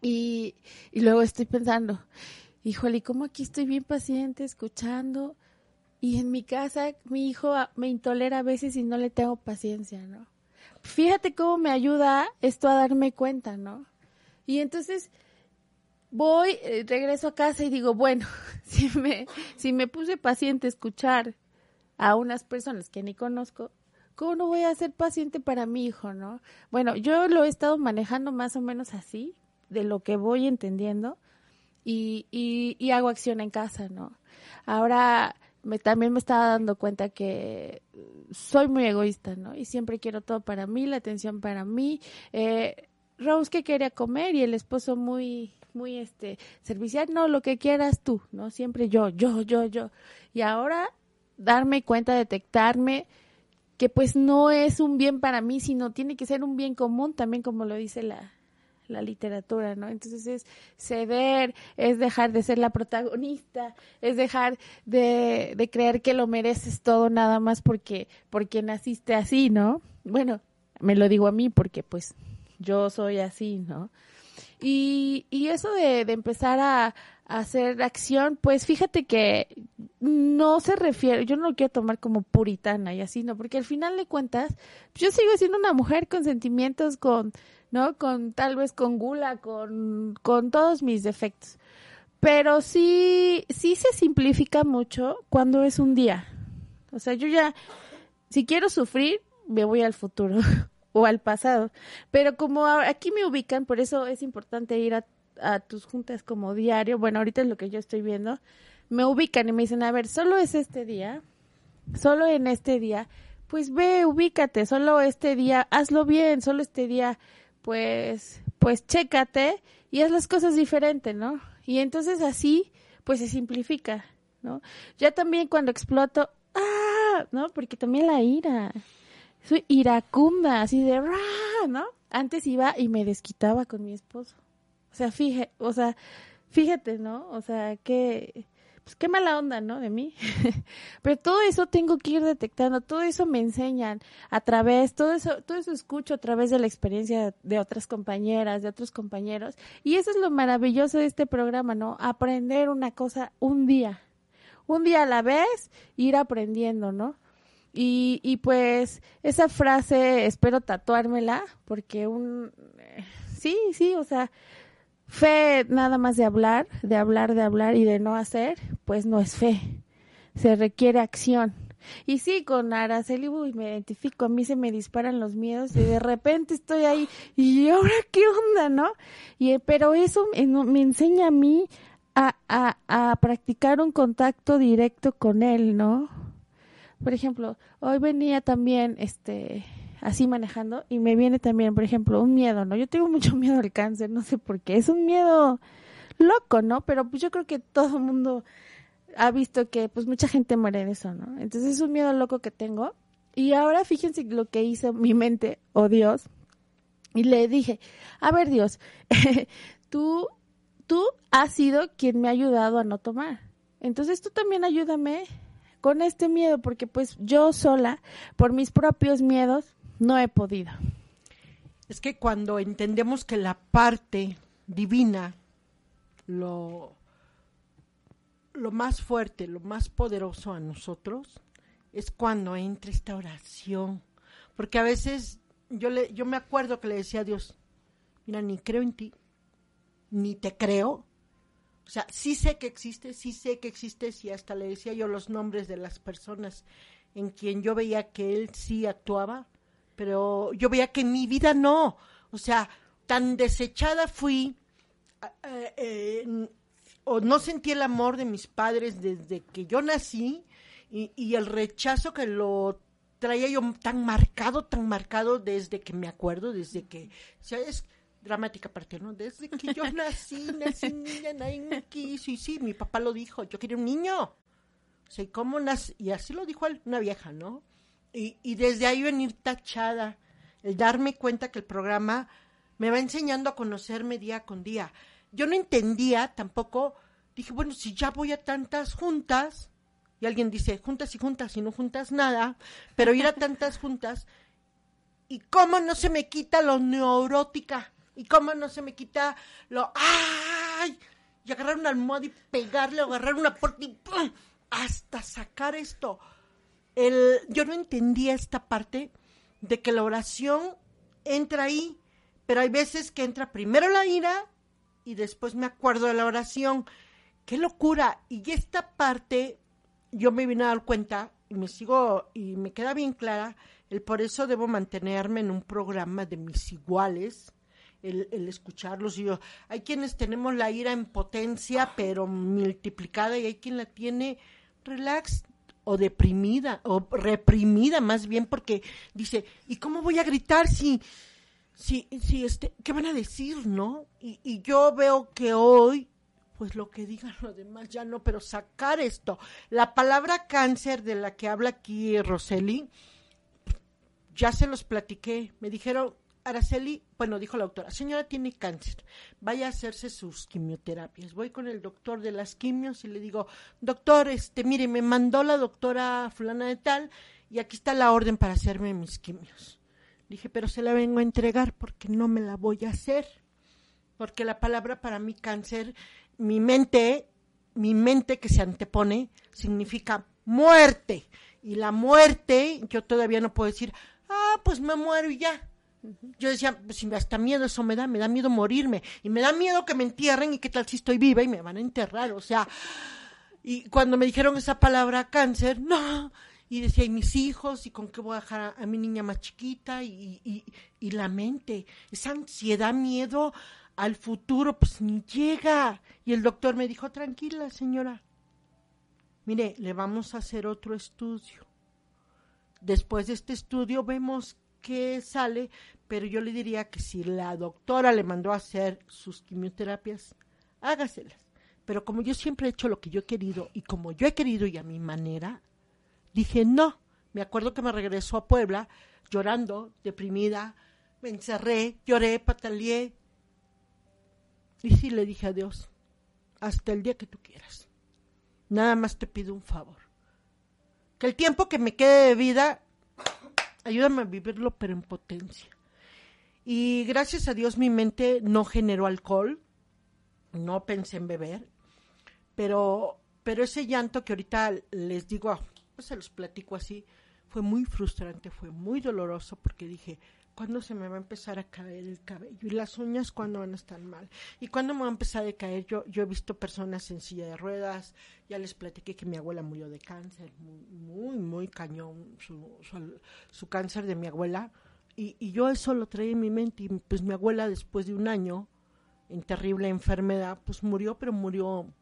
y, y luego estoy pensando, híjole, ¿y cómo aquí estoy bien paciente, escuchando? Y en mi casa mi hijo me intolera a veces y no le tengo paciencia, ¿no? Fíjate cómo me ayuda esto a darme cuenta, ¿no? Y entonces voy, eh, regreso a casa y digo, bueno, si me, si me puse paciente a escuchar a unas personas que ni conozco, ¿cómo no voy a ser paciente para mi hijo, no? Bueno, yo lo he estado manejando más o menos así, de lo que voy entendiendo y, y, hago acción en casa, ¿no? Ahora me, también me estaba dando cuenta que soy muy egoísta, ¿no? Y siempre quiero todo para mí, la atención para mí. Eh, Rose que quería comer y el esposo muy muy este servicial, no, lo que quieras tú, ¿no? Siempre yo, yo, yo, yo. Y ahora darme cuenta, detectarme que pues no es un bien para mí, sino tiene que ser un bien común, también como lo dice la, la literatura, ¿no? Entonces es ceder, es dejar de ser la protagonista, es dejar de, de creer que lo mereces todo nada más porque, porque naciste así, ¿no? Bueno, me lo digo a mí porque pues yo soy así, ¿no? Y, y eso de, de empezar a, hacer acción, pues fíjate que no se refiere, yo no lo quiero tomar como puritana y así, ¿no? Porque al final de cuentas, yo sigo siendo una mujer con sentimientos, con, ¿no? Con tal vez con gula, con, con todos mis defectos. Pero sí, sí se simplifica mucho cuando es un día. O sea, yo ya, si quiero sufrir, me voy al futuro o al pasado. Pero como aquí me ubican, por eso es importante ir a a tus juntas como diario, bueno, ahorita es lo que yo estoy viendo, me ubican y me dicen, a ver, solo es este día, solo en este día, pues ve, ubícate, solo este día, hazlo bien, solo este día, pues, pues chécate y haz las cosas diferente, ¿no? Y entonces así, pues se simplifica, ¿no? Ya también cuando exploto, ¡ah! ¿No? Porque también la ira, soy iracunda, así de, ¿no? Antes iba y me desquitaba con mi esposo. O sea, fíjate, o sea, fíjate, ¿no? O sea, qué, pues qué mala onda, ¿no? De mí. Pero todo eso tengo que ir detectando, todo eso me enseñan a través, todo eso, todo eso escucho a través de la experiencia de otras compañeras, de otros compañeros. Y eso es lo maravilloso de este programa, ¿no? Aprender una cosa un día. Un día a la vez, ir aprendiendo, ¿no? Y, y pues esa frase espero tatuármela porque un... Eh, sí, sí, o sea, Fe nada más de hablar, de hablar, de hablar y de no hacer, pues no es fe. Se requiere acción. Y sí, con Araceli y me identifico, a mí se me disparan los miedos y de repente estoy ahí y ahora qué onda, ¿no? Y, pero eso me, enseña a mí a, a, a practicar un contacto directo con él, ¿no? Por ejemplo, hoy venía también este así manejando y me viene también, por ejemplo, un miedo, ¿no? Yo tengo mucho miedo al cáncer, no sé por qué, es un miedo loco, ¿no? Pero pues yo creo que todo el mundo ha visto que pues mucha gente muere de eso, ¿no? Entonces es un miedo loco que tengo. Y ahora fíjense lo que hizo mi mente, o oh Dios, y le dije, a ver Dios, tú, tú has sido quien me ha ayudado a no tomar. Entonces tú también ayúdame con este miedo, porque pues yo sola, por mis propios miedos, no he podido.
Es que cuando entendemos que la parte divina, lo, lo más fuerte, lo más poderoso a nosotros, es cuando entra esta oración. Porque a veces yo, le, yo me acuerdo que le decía a Dios, mira, ni creo en ti, ni te creo. O sea, sí sé que existe, sí sé que existe, y hasta le decía yo los nombres de las personas en quien yo veía que él sí actuaba, pero yo veía que en mi vida no. O sea, tan desechada fui, eh, eh, o no sentí el amor de mis padres desde que yo nací, y, el rechazo que lo traía yo tan marcado, tan marcado desde que me acuerdo, desde que, o sea, es dramática parte, ¿no? Desde que yo nací, nací niña, nadie me quiso, y sí, mi papá lo dijo, yo quería un niño. O sea, ¿y cómo nací? Y así lo dijo él, una vieja, ¿no? Y, y desde ahí venir tachada, el darme cuenta que el programa me va enseñando a conocerme día con día. Yo no entendía tampoco, dije, bueno, si ya voy a tantas juntas, y alguien dice, juntas y juntas y no juntas nada, pero ir a tantas juntas, y cómo no se me quita lo neurótica, y cómo no se me quita lo, ¡ay! Y agarrar una almohada y pegarle, o agarrar una puerta y ¡pum! hasta sacar esto. El, yo no entendía esta parte de que la oración entra ahí, pero hay veces que entra primero la ira y después me acuerdo de la oración. ¡Qué locura! Y esta parte yo me vine a dar cuenta y me sigo y me queda bien clara el por eso debo mantenerme en un programa de mis iguales el, el escucharlos y yo hay quienes tenemos la ira en potencia pero multiplicada y hay quien la tiene relax o deprimida o reprimida más bien porque dice y cómo voy a gritar si si si este qué van a decir no y, y yo veo que hoy pues lo que digan los demás ya no, pero sacar esto. La palabra cáncer de la que habla aquí Roseli, ya se los platiqué. Me dijeron, Araceli, bueno, dijo la doctora, señora tiene cáncer, vaya a hacerse sus quimioterapias. Voy con el doctor de las quimios y le digo, doctor, este, mire, me mandó la doctora fulana de tal y aquí está la orden para hacerme mis quimios. Dije, pero se la vengo a entregar porque no me la voy a hacer. Porque la palabra para mí cáncer mi mente, mi mente que se antepone, significa muerte. Y la muerte, yo todavía no puedo decir, ah, pues me muero y ya. Yo decía, pues si hasta miedo eso me da, me da miedo morirme. Y me da miedo que me entierren y qué tal si estoy viva y me van a enterrar. O sea, y cuando me dijeron esa palabra cáncer, no. Y decía, y mis hijos, y con qué voy a dejar a, mi niña más chiquita, y, y, y la mente, esa ansiedad, miedo al futuro, pues ni llega. Y el doctor me dijo, tranquila señora, mire, le vamos a hacer otro estudio. Después de este estudio vemos qué sale, pero yo le diría que si la doctora le mandó a hacer sus quimioterapias, hágaselas. Pero como yo siempre he hecho lo que yo he querido y como yo he querido y a mi manera, dije no. Me acuerdo que me regresó a Puebla llorando, deprimida, me encerré, lloré, pataleé, y sí le dije a Dios, hasta el día que tú quieras. Nada más te pido un favor. Que el tiempo que me quede de vida, ayúdame a vivirlo, pero en potencia. Y gracias a Dios mi mente no generó alcohol, no pensé en beber, pero, pero ese llanto que ahorita les digo, pues se los platico así, fue muy frustrante, fue muy doloroso porque dije, ¿Cuándo se me va a empezar a caer el cabello? ¿Y las uñas cuándo van a estar mal? ¿Y cuándo me va a empezar a caer? Yo, yo he visto personas en silla de ruedas, ya les platiqué que mi abuela murió de cáncer, muy, muy, cañón su, su, cáncer de mi abuela. Y, y yo eso lo traía en mi mente y pues mi abuela después de un año en terrible enfermedad, pues murió, pero murió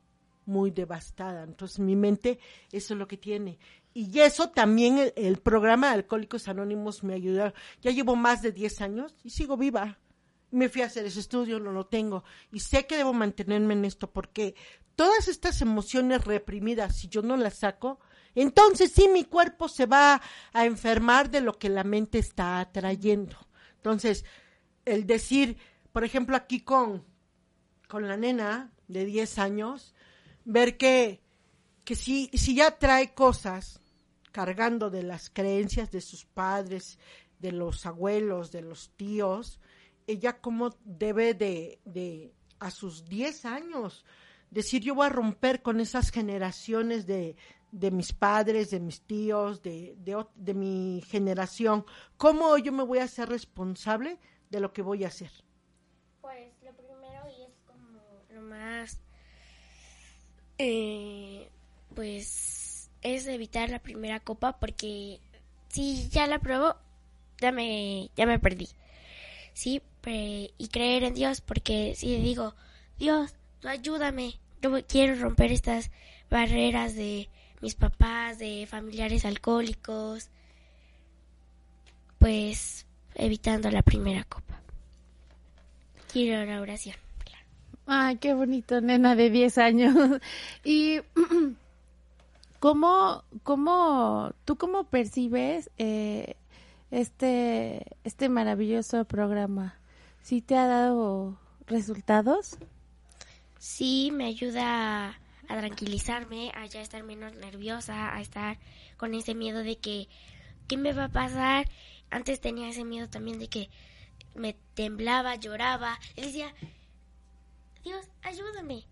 muy devastada. Entonces mi mente eso es lo que tiene. Y eso también el, programa de Alcohólicos Anónimos me ayudó. Ya llevo más de 10 años y sigo viva. Me fui a hacer ese estudio, no lo tengo. Y sé que debo mantenerme en esto porque todas estas emociones reprimidas, si yo no las saco, entonces sí mi cuerpo se va a enfermar de lo que la mente está atrayendo. Entonces, el decir, por ejemplo, aquí con, con la nena de 10 años, ver que, que si, si ya trae cosas cargando de las creencias de sus padres, de los abuelos, de los tíos, ella cómo debe de, de a sus 10 años, decir yo voy a romper con esas generaciones de, de mis padres, de mis tíos, de, de, de mi generación, ¿cómo yo me voy a hacer responsable de lo que voy a hacer?
Pues lo primero y es como lo más, eh, pues es evitar la primera copa porque si ya la pruebo, ya me, ya me perdí. Sí, y creer en Dios porque si digo, Dios, tú ayúdame, yo quiero romper estas barreras de mis papás, de familiares alcohólicos, pues evitando la primera copa. Quiero la oración.
Ay, qué bonito, nena de 10 años. Y cómo, cómo, tú cómo percibes eh, este, este maravilloso programa. ¿Sí te ha dado resultados?
Sí, me ayuda a, tranquilizarme, a ya estar menos nerviosa, a estar con ese miedo de que, ¿qué me va a pasar? Antes tenía ese miedo también de que me temblaba, lloraba, y decía, Dios, ayúdame.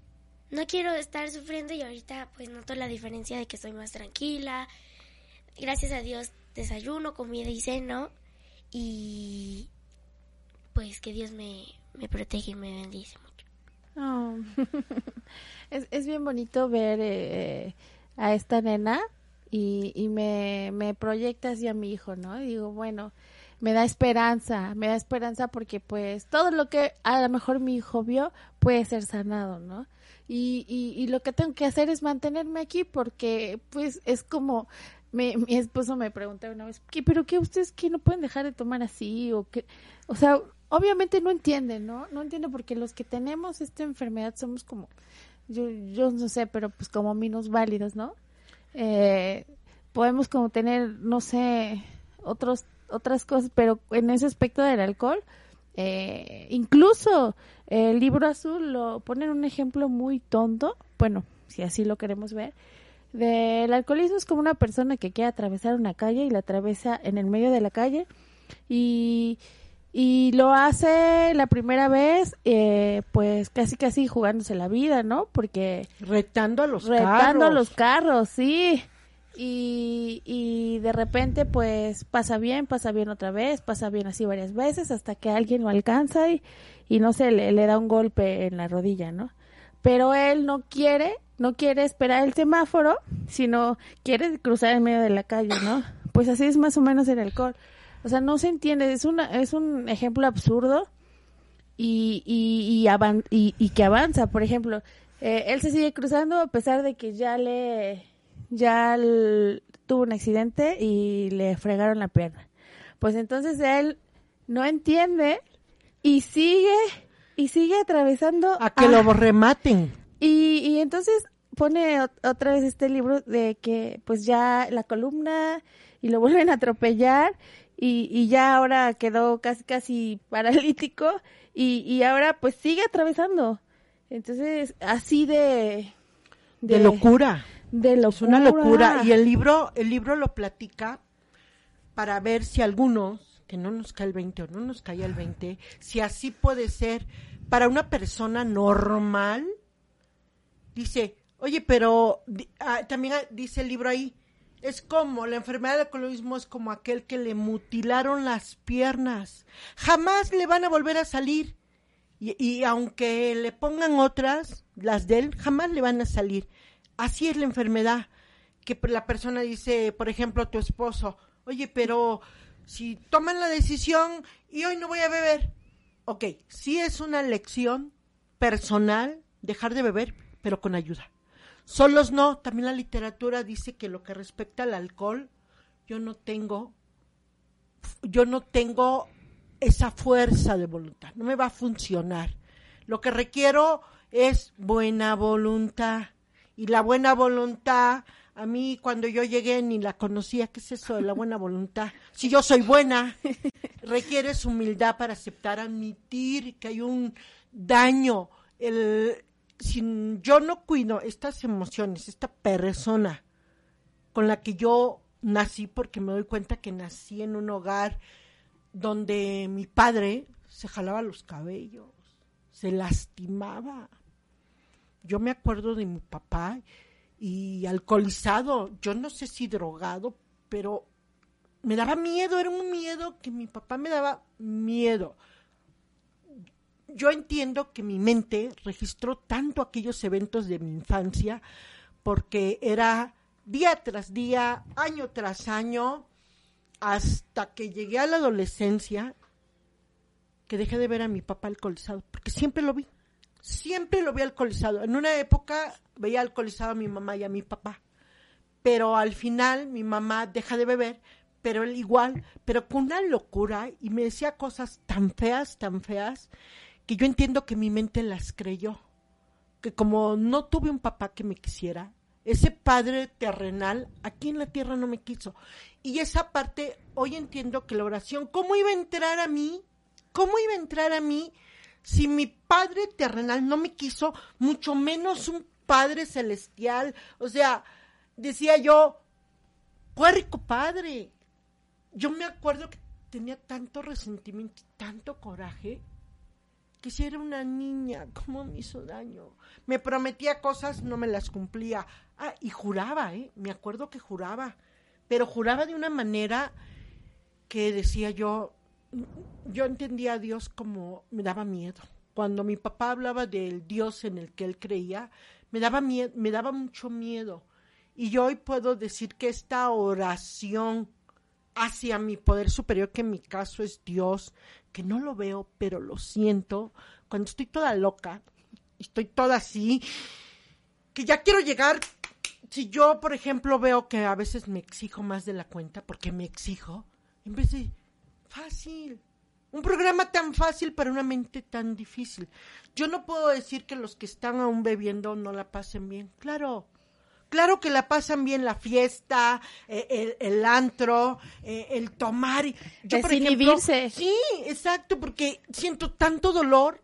No quiero estar sufriendo y ahorita pues noto la diferencia de que estoy más tranquila. Gracias a Dios desayuno, comida y ceno y pues que Dios me, me protege y me bendice mucho.
Oh. es, es bien bonito ver eh, a esta nena y, y me, me proyecta hacia mi hijo, ¿no? Y digo, bueno, me da esperanza, me da esperanza porque pues todo lo que a lo mejor mi hijo vio puede ser sanado, ¿no? Y, y, lo que tengo que hacer es mantenerme aquí porque pues es como mi, mi esposo me preguntaba una vez, ¿qué, pero qué ustedes que no pueden dejar de tomar así o qué? O sea, obviamente no entienden, ¿no? No entienden porque los que tenemos esta enfermedad somos como, yo, yo no sé, pero pues como minusválidos, ¿no? Eh, podemos como tener, no sé, otros, otras cosas, pero en ese aspecto del alcohol, eh, incluso el libro azul lo ponen un ejemplo muy tonto, bueno, si así lo queremos ver, del alcoholismo es como una persona que quiere atravesar una calle y la atraviesa en el medio de la calle y, y lo hace la primera vez eh, pues casi casi jugándose la vida, ¿no? Porque
Retando a los
retando a
carros.
los carros, sí. Y, y de repente pues pasa bien, pasa bien otra vez, pasa bien así varias veces hasta que alguien lo alcanza y, y no sé, le, da un golpe en la rodilla, ¿no? Pero él no quiere, no quiere esperar el semáforo, sino quiere cruzar en medio de la calle, ¿no? Pues así es más o menos el alcohol. O sea, no se entiende, es, una, es un ejemplo absurdo y, y, y, y que avanza. Por ejemplo, eh, él se sigue cruzando a pesar de que ya le ya tuvo un accidente y le fregaron la pierna. Pues entonces él no entiende y sigue y sigue atravesando
A que
a-
lo rematen.
y, y entonces pone ot- otra vez este libro de que pues ya la columna y lo vuelven a atropellar y, y ya ahora quedó casi casi paralítico y, y ahora pues sigue atravesando. Entonces así de...
De, locura.
De locura.
Es una locura. Y el libro, el libro lo platica para ver si algunos, que no nos cae el 20 o no nos cae el 20, si así puede ser para una persona normal. Dice, oye, pero ah, también ah, dice el libro ahí, es como, la enfermedad del alcoholismo es como aquel que le mutilaron las piernas. Jamás le van a volver a salir. Y, y aunque le pongan otras, las de él, jamás le van a salir. Así es la enfermedad. Que la persona dice, por ejemplo, tu esposo, oye, pero si toman la decisión y hoy no voy a beber. Ok, sí es una lección personal dejar de beber, pero con ayuda. Solos no, también la literatura dice que lo que respecta al alcohol, yo no tengo, yo no tengo esa fuerza de voluntad, no me va a funcionar. Lo que requiero es buena voluntad. Y la buena voluntad, a mí cuando yo llegué ni la conocía, ¿qué es eso de la buena voluntad? Si yo soy buena, requieres humildad para aceptar, admitir que hay un daño. El, si yo no cuido estas emociones, esta persona con la que yo nací, porque me doy cuenta que nací en un hogar donde mi padre se jalaba los cabellos, se lastimaba, yo me acuerdo de mi papá y alcoholizado, yo no sé si drogado, pero me daba miedo, era un miedo que mi papá me daba miedo. Yo entiendo que mi mente registró tanto aquellos eventos de mi infancia porque era día tras día, año tras año, hasta que llegué a la adolescencia, que dejé de ver a mi papá alcoholizado, porque siempre lo vi siempre lo vi alcoholizado. En una época veía alcoholizado a mi mamá y a mi papá, pero al final mi mamá deja de beber, pero él igual, pero con una locura y me decía cosas tan feas, tan feas, que yo entiendo que mi mente las creyó. Que como no tuve un papá que me quisiera, ese padre terrenal aquí en la tierra no me quiso. Y esa parte, hoy entiendo que la oración, ¿cómo iba a entrar a mí? ¿Cómo iba a entrar a mí? Si mi Padre terrenal no me quiso, mucho menos un Padre celestial. O sea, decía yo, rico Padre. Yo me acuerdo que tenía tanto resentimiento, tanto coraje, que si era una niña, ¿cómo me hizo daño? Me prometía cosas, no me las cumplía. Ah, y juraba, ¿eh? Me acuerdo que juraba, pero juraba de una manera que decía yo, yo entendía a Dios como me daba miedo. Cuando mi papá hablaba del Dios en el que él creía, me daba miedo, me daba mucho miedo. Y yo hoy puedo decir que esta oración hacia mi poder superior, que en mi caso es Dios, que no lo veo, pero lo siento, cuando estoy toda loca, estoy toda así, que ya quiero llegar, si yo, por ejemplo, veo que a veces me exijo más de la cuenta, porque me exijo, en vez de Fácil. Un programa tan fácil para una mente tan difícil. Yo no puedo decir que los que están aún bebiendo no la pasen bien. Claro, claro que la pasan bien la fiesta, eh, el, antro, eh, el tomar.
Yo, por ejemplo,
sí, exacto, porque siento tanto dolor,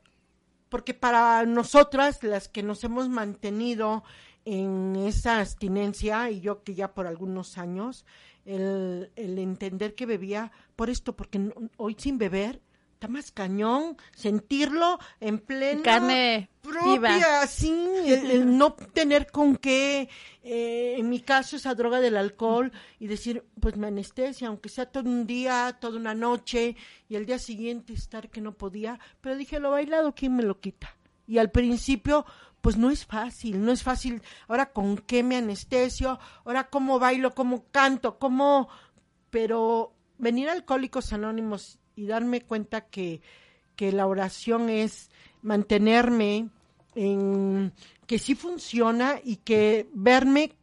porque para nosotras, las que nos hemos mantenido en esa abstinencia, y yo que ya por algunos años, el, el entender que bebía por esto, porque hoy sin beber está más cañón sentirlo en plena
carne
propia, sí, el, no tener con qué, eh, en mi caso esa droga del alcohol y decir, pues me anestesia, aunque sea todo un día, toda una noche y el día siguiente estar que no podía, pero dije, lo bailado, ¿quién me lo quita? Y al principio, pues no es fácil, no es fácil. Ahora con qué me anestesio, ahora cómo bailo, cómo canto, cómo... Pero venir a Alcohólicos Anónimos y darme cuenta que, que la oración es mantenerme en que sí funciona y que verme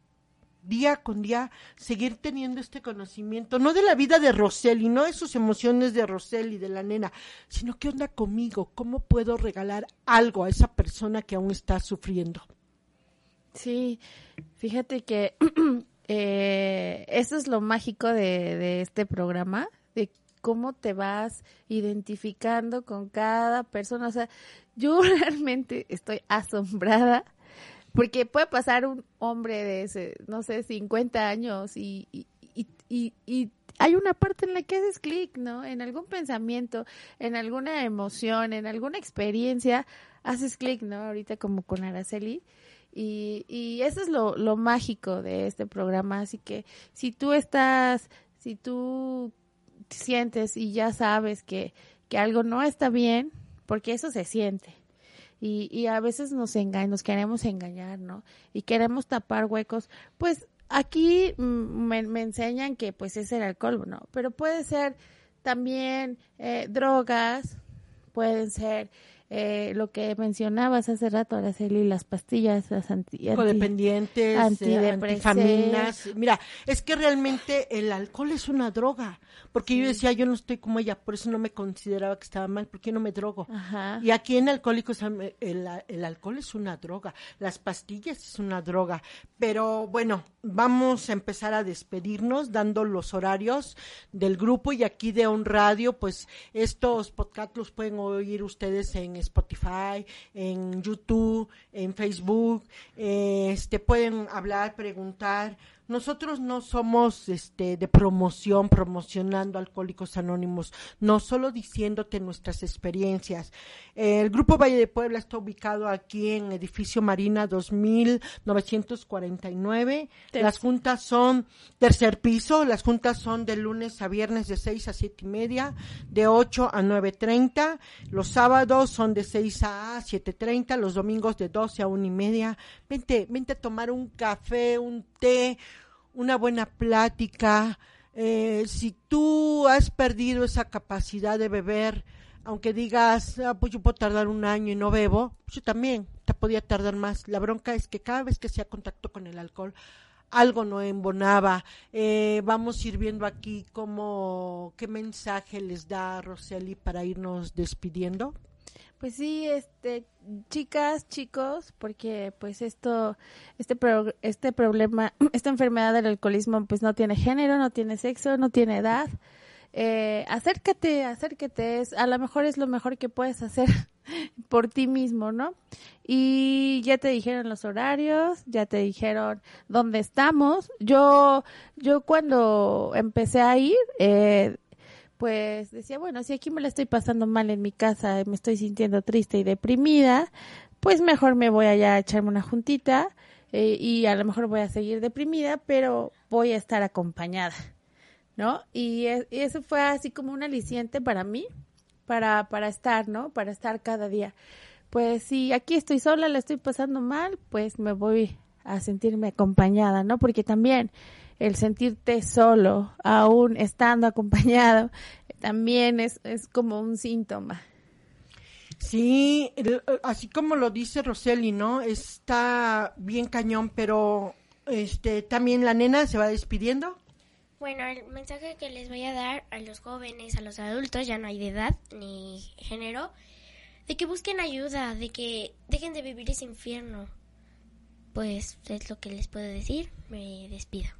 día con día seguir teniendo este conocimiento, no de la vida de Roseli, no de sus emociones de Roseli, de la nena, sino qué onda conmigo, cómo puedo regalar algo a esa persona que aún está sufriendo.
Sí, fíjate que eh, eso es lo mágico de, de este programa, de cómo te vas identificando con cada persona. O sea, yo realmente estoy asombrada porque puede pasar un hombre de, ese, no sé, 50 años y, y, y, hay una parte en la que haces clic, ¿no? En algún pensamiento, en alguna emoción, en alguna experiencia, haces clic, ¿no? Ahorita como con Araceli. Y, eso es lo, lo mágico de este programa. Así que si tú estás, si tú sientes y ya sabes que, que algo no está bien, porque eso se siente, y, y a veces nos engañan, nos queremos engañar, ¿no? Y queremos tapar huecos, pues aquí me, me, enseñan que pues es el alcohol, ¿no? Pero puede ser también eh, drogas, pueden ser eh, lo que mencionabas hace rato, Araceli, las pastillas, las anti, anti-
codependientes, eh, antifaminas. Mira, es que realmente el alcohol es una droga, porque yo decía, yo no estoy como ella, por eso no me consideraba que estaba mal, porque no me drogo.
Ajá.
Y aquí en Alcohólicos el, el alcohol es una droga, las pastillas es una droga, pero bueno, vamos a empezar a despedirnos dando los horarios del grupo y aquí de un radio, pues estos podcasts los pueden oír ustedes en Spotify, en YouTube, en Facebook, eh, este pueden hablar, preguntar. Nosotros no somos este de promoción, promocionando Alcohólicos Anónimos, no solo diciéndote nuestras experiencias. El Grupo Valle de Puebla está ubicado aquí en Edificio Marina 2949.
Ter-
Las juntas son tercer piso, las juntas son de lunes a viernes de 6 a siete y media, de 8 a 9.30. Los sábados son de 6 a 7.30, los domingos de 12 a una y media. Vente, vente a tomar un café, un té, una buena plática. Eh, si tú has perdido esa capacidad de beber, aunque digas, "Ah, pues yo puedo tardar un año y no bebo, pues yo también te podía tardar más. La bronca es que cada vez que hacía contacto con el alcohol, algo no embonaba. Eh, vamos a ir viendo aquí cómo, qué mensaje les da Roseli para irnos despidiendo.
Pues sí, este, chicas, chicos, porque pues esto, este, pro- este problema, esta enfermedad del alcoholismo, pues no tiene género, no tiene sexo, no tiene edad. Eh, acércate, acércate, es, a lo mejor es lo mejor que puedes hacer por ti mismo, ¿no? Y ya te dijeron los horarios, ya te dijeron dónde estamos. Yo, yo cuando empecé a ir, eh, pues decía, bueno, si aquí me la estoy pasando mal en mi casa, me estoy sintiendo triste y deprimida, pues mejor me voy allá a echarme una juntita eh, y a lo mejor voy a seguir deprimida, pero voy a estar acompañada, ¿no? Y, y eso fue así como un aliciente para mí, para, para estar, ¿no? Para estar cada día. Pues si aquí estoy sola, la estoy pasando mal, pues me voy a sentirme acompañada, ¿no? Porque también el sentirte solo, aún estando acompañado, también es, es como un síntoma.
Sí, así como lo dice Roseli, ¿no? Está bien cañón, pero este también la nena se va despidiendo.
Bueno, el mensaje que les voy a dar a los jóvenes, a los adultos, ya no hay de edad ni género, de que busquen ayuda, de que dejen de vivir ese infierno. Pues es lo que les puedo decir. Me despido.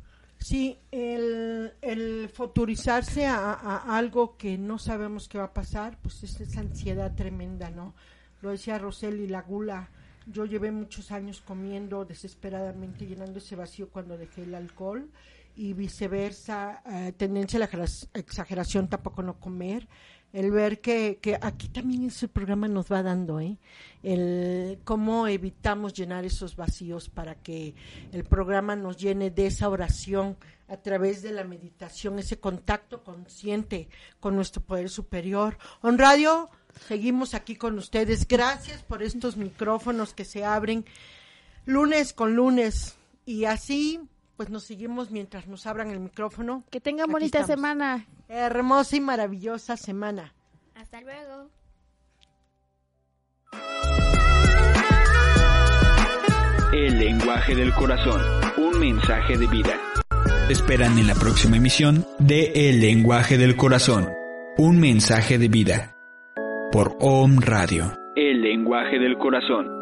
Sí, el, el futurizarse a, a algo que no sabemos qué va a pasar, pues es esa ansiedad tremenda, ¿no? Lo decía Roseli, la gula. Yo llevé muchos años comiendo desesperadamente, llenando ese vacío cuando dejé el alcohol y viceversa, eh, tendencia a la exageración, tampoco no comer. El ver que, que aquí también ese programa nos va dando, ¿eh? El cómo evitamos llenar esos vacíos para que el programa nos llene de esa oración a través de la meditación, ese contacto consciente con nuestro poder superior. On Radio, seguimos aquí con ustedes. Gracias por estos micrófonos que se abren lunes con lunes y así pues nos seguimos mientras nos abran el micrófono.
Que tengan
Aquí
bonita
estamos.
semana.
Hermosa y maravillosa semana.
Hasta luego.
El lenguaje del corazón, un mensaje de vida. Te Esperan en la próxima emisión de El lenguaje del corazón, un mensaje de vida. Por OM Radio. El lenguaje del corazón.